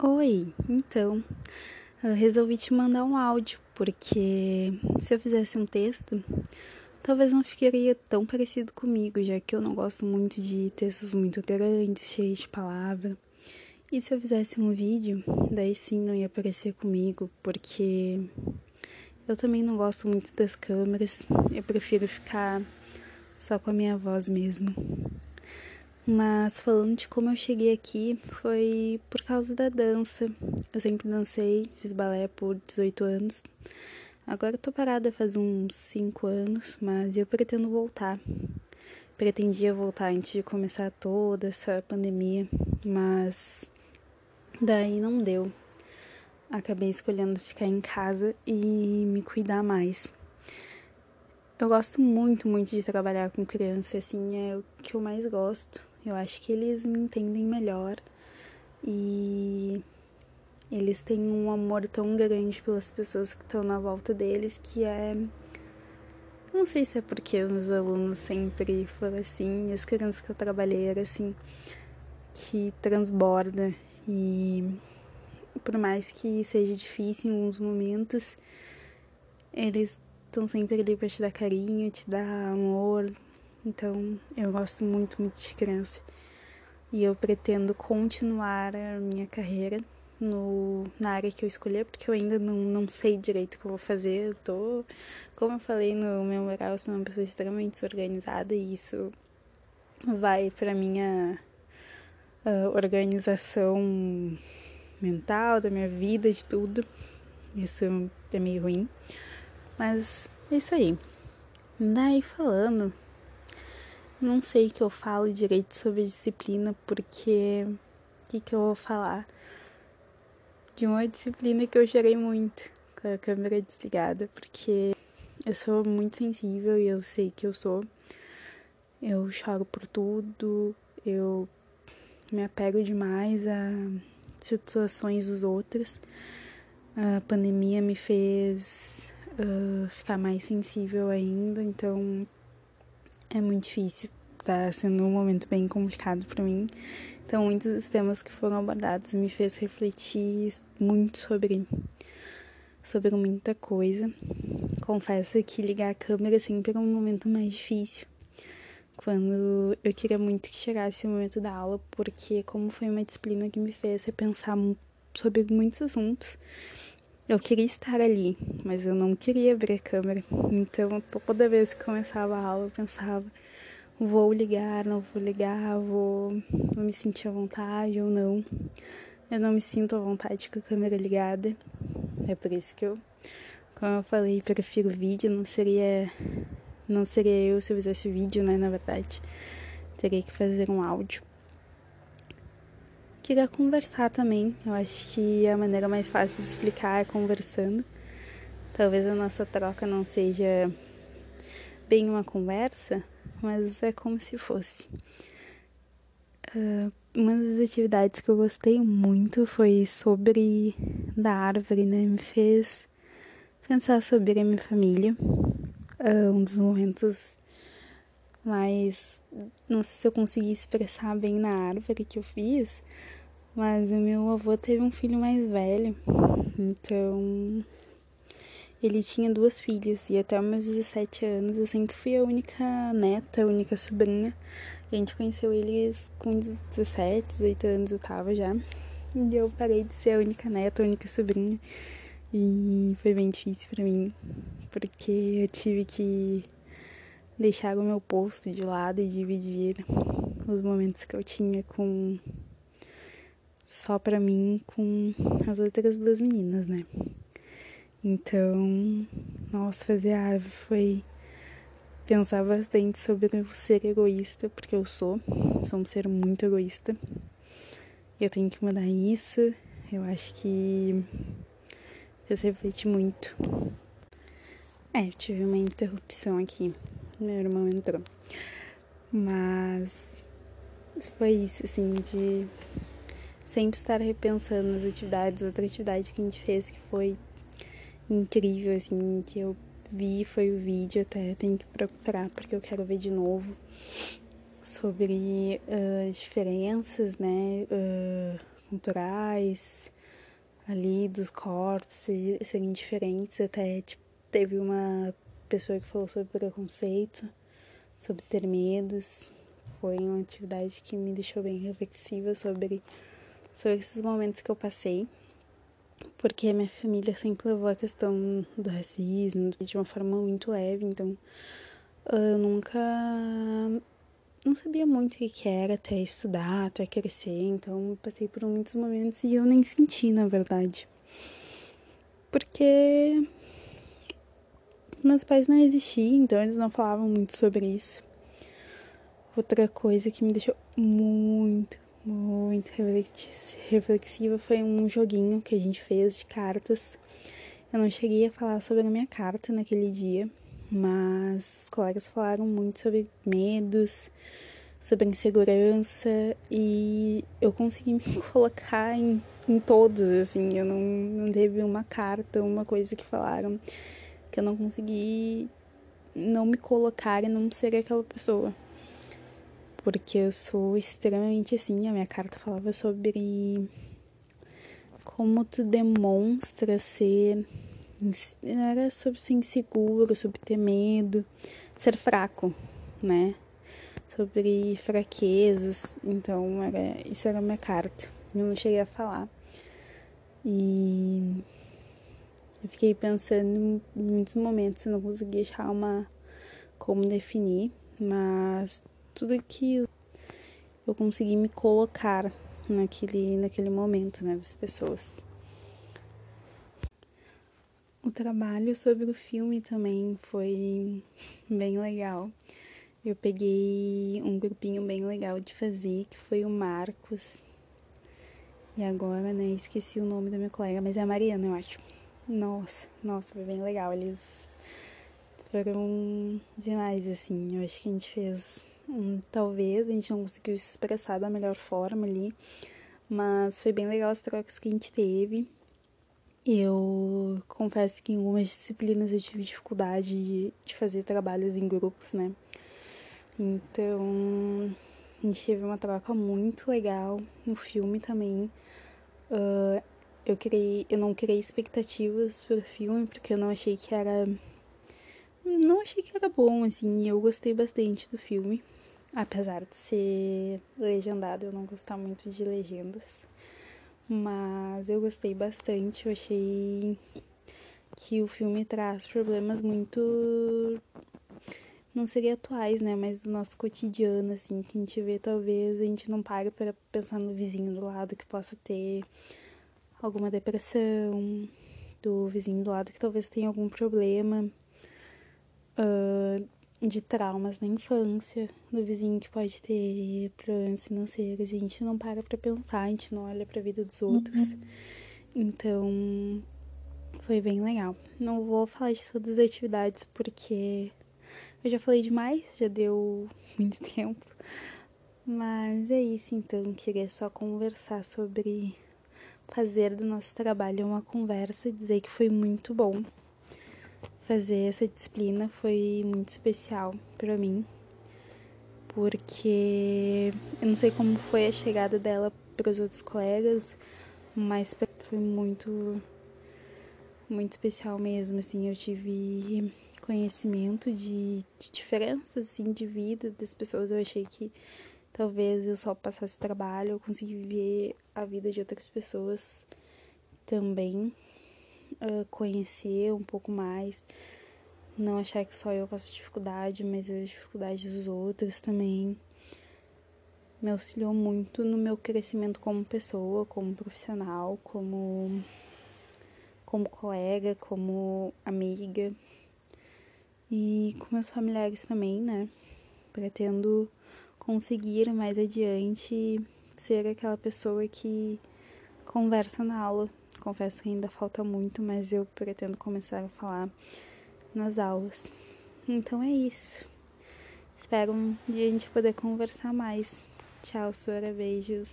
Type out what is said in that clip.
Oi, então, eu resolvi te mandar um áudio, porque se eu fizesse um texto, talvez não ficaria tão parecido comigo, já que eu não gosto muito de textos muito grandes, cheios de palavra. E se eu fizesse um vídeo, daí sim não ia parecer comigo, porque eu também não gosto muito das câmeras, eu prefiro ficar só com a minha voz mesmo. Mas falando de como eu cheguei aqui, foi por causa da dança. Eu sempre dancei, fiz balé por 18 anos. Agora eu tô parada faz uns 5 anos, mas eu pretendo voltar. Pretendia voltar antes de começar toda essa pandemia, mas daí não deu. Acabei escolhendo ficar em casa e me cuidar mais. Eu gosto muito, muito de trabalhar com criança, assim, é o que eu mais gosto. Eu acho que eles me entendem melhor e eles têm um amor tão grande pelas pessoas que estão na volta deles que é. Não sei se é porque os alunos sempre foram assim, as crianças que eu trabalhei eram assim, que transborda e por mais que seja difícil em alguns momentos, eles estão sempre ali para te dar carinho, te dar amor, então, eu gosto muito, muito de criança. E eu pretendo continuar a minha carreira no, na área que eu escolher, porque eu ainda não, não sei direito o que eu vou fazer. Eu tô, como eu falei no meu moral, eu sou uma pessoa extremamente desorganizada e isso vai para minha uh, organização mental, da minha vida, de tudo. Isso é meio ruim. Mas é isso aí. Daí falando não sei que eu falo direito sobre disciplina, porque o que, que eu vou falar? De uma disciplina que eu chorei muito com a câmera desligada, porque eu sou muito sensível e eu sei que eu sou. Eu choro por tudo, eu me apego demais a situações dos outros. A pandemia me fez uh, ficar mais sensível ainda, então é muito difícil, tá sendo um momento bem complicado para mim. Então, muitos dos temas que foram abordados me fez refletir muito sobre sobre muita coisa. Confesso que ligar a câmera sempre é um momento mais difícil. Quando eu queria muito que chegasse o momento da aula, porque como foi uma disciplina que me fez repensar sobre muitos assuntos, eu queria estar ali, mas eu não queria abrir a câmera. Então, toda vez que começava a aula, eu pensava: vou ligar, não vou ligar, vou, vou me sentir à vontade ou não. Eu não me sinto à vontade com a câmera ligada. É por isso que eu, como eu falei, prefiro vídeo. Não seria, não seria eu se eu fizesse vídeo, né? Na verdade, teria que fazer um áudio queria conversar também. Eu acho que a maneira mais fácil de explicar é conversando. Talvez a nossa troca não seja bem uma conversa, mas é como se fosse. Uh, uma das atividades que eu gostei muito foi sobre da árvore, né? Me fez pensar sobre a minha família. Uh, um dos momentos mais. Não sei se eu consegui expressar bem na árvore que eu fiz, mas o meu avô teve um filho mais velho, então ele tinha duas filhas e até meus 17 anos eu sempre fui a única neta, a única sobrinha. A gente conheceu eles com 17, 18 anos eu tava já. E eu parei de ser a única neta, a única sobrinha. E foi bem difícil para mim, porque eu tive que deixar o meu posto de lado e dividir os momentos que eu tinha com só para mim com as outras duas meninas, né? Então, nossa, fazer a árvore foi pensar bastante sobre o ser egoísta, porque eu sou, sou um ser muito egoísta. Eu tenho que mudar isso. Eu acho que fez refletir muito. É, eu tive uma interrupção aqui. Meu irmão entrou. Mas foi isso, assim, de sempre estar repensando nas atividades. Outra atividade que a gente fez que foi incrível, assim, que eu vi foi o vídeo, até tenho que procurar porque eu quero ver de novo sobre uh, diferenças, né, uh, culturais ali dos corpos serem diferentes. Até tipo, teve uma pessoa que falou sobre preconceito, sobre ter medos. Foi uma atividade que me deixou bem reflexiva sobre, sobre esses momentos que eu passei. Porque a minha família sempre levou a questão do racismo de uma forma muito leve, então eu nunca não sabia muito o que era até estudar, até crescer, então passei por muitos momentos e eu nem senti, na verdade. Porque meus pais não existiam, então eles não falavam muito sobre isso. Outra coisa que me deixou muito, muito reflexiva foi um joguinho que a gente fez de cartas. Eu não cheguei a falar sobre a minha carta naquele dia, mas os colegas falaram muito sobre medos, sobre insegurança e eu consegui me colocar em, em todos, assim, eu não, não teve uma carta, uma coisa que falaram que eu não consegui não me colocar e não ser aquela pessoa. Porque eu sou extremamente assim, a minha carta falava sobre como tu demonstra ser era sobre ser inseguro, sobre ter medo, ser fraco, né? Sobre fraquezas. Então, era, isso era a minha carta. Eu não cheguei a falar. E eu fiquei pensando em muitos momentos, eu não consegui achar uma como definir, mas tudo que eu consegui me colocar naquele, naquele momento, né, das pessoas. O trabalho sobre o filme também foi bem legal. Eu peguei um grupinho bem legal de fazer, que foi o Marcos. E agora, né, esqueci o nome da minha colega, mas é a Mariana, eu acho. Nossa, nossa, foi bem legal. Eles foram demais, assim. Eu acho que a gente fez um, talvez, a gente não conseguiu se expressar da melhor forma ali, mas foi bem legal as trocas que a gente teve. Eu confesso que em algumas disciplinas eu tive dificuldade de fazer trabalhos em grupos, né? Então, a gente teve uma troca muito legal no filme também. Uh, eu criei, eu não criei expectativas pro filme porque eu não achei que era não achei que era bom assim, eu gostei bastante do filme, apesar de ser legendado, eu não gostar muito de legendas. Mas eu gostei bastante, eu achei que o filme traz problemas muito não seria atuais, né, mas do nosso cotidiano assim, que a gente vê talvez a gente não para para pensar no vizinho do lado que possa ter alguma depressão, do vizinho do lado que talvez tenha algum problema. Uh, de traumas na infância, do vizinho que pode ter problemas financeiros, e a gente não para pra pensar, a gente não olha pra vida dos outros. Uhum. Então, foi bem legal. Não vou falar de todas as atividades porque eu já falei demais, já deu muito tempo. Mas é isso, então. Queria só conversar sobre fazer do nosso trabalho uma conversa e dizer que foi muito bom fazer essa disciplina foi muito especial para mim, porque eu não sei como foi a chegada dela para os outros colegas, mas foi muito muito especial mesmo, assim, eu tive conhecimento de, de diferenças assim de vida das pessoas. Eu achei que talvez eu só passasse trabalho, eu consegui ver a vida de outras pessoas também uh, conhecer um pouco mais, não achar que só eu passo dificuldade, mas ver as dificuldades dos outros também. Me auxiliou muito no meu crescimento como pessoa, como profissional, como, como colega, como amiga. E com meus familiares também, né? Pretendo conseguir mais adiante ser aquela pessoa que conversa na aula, Confesso que ainda falta muito, mas eu pretendo começar a falar nas aulas. Então é isso. Espero um dia a gente poder conversar mais. Tchau, Sora. Beijos.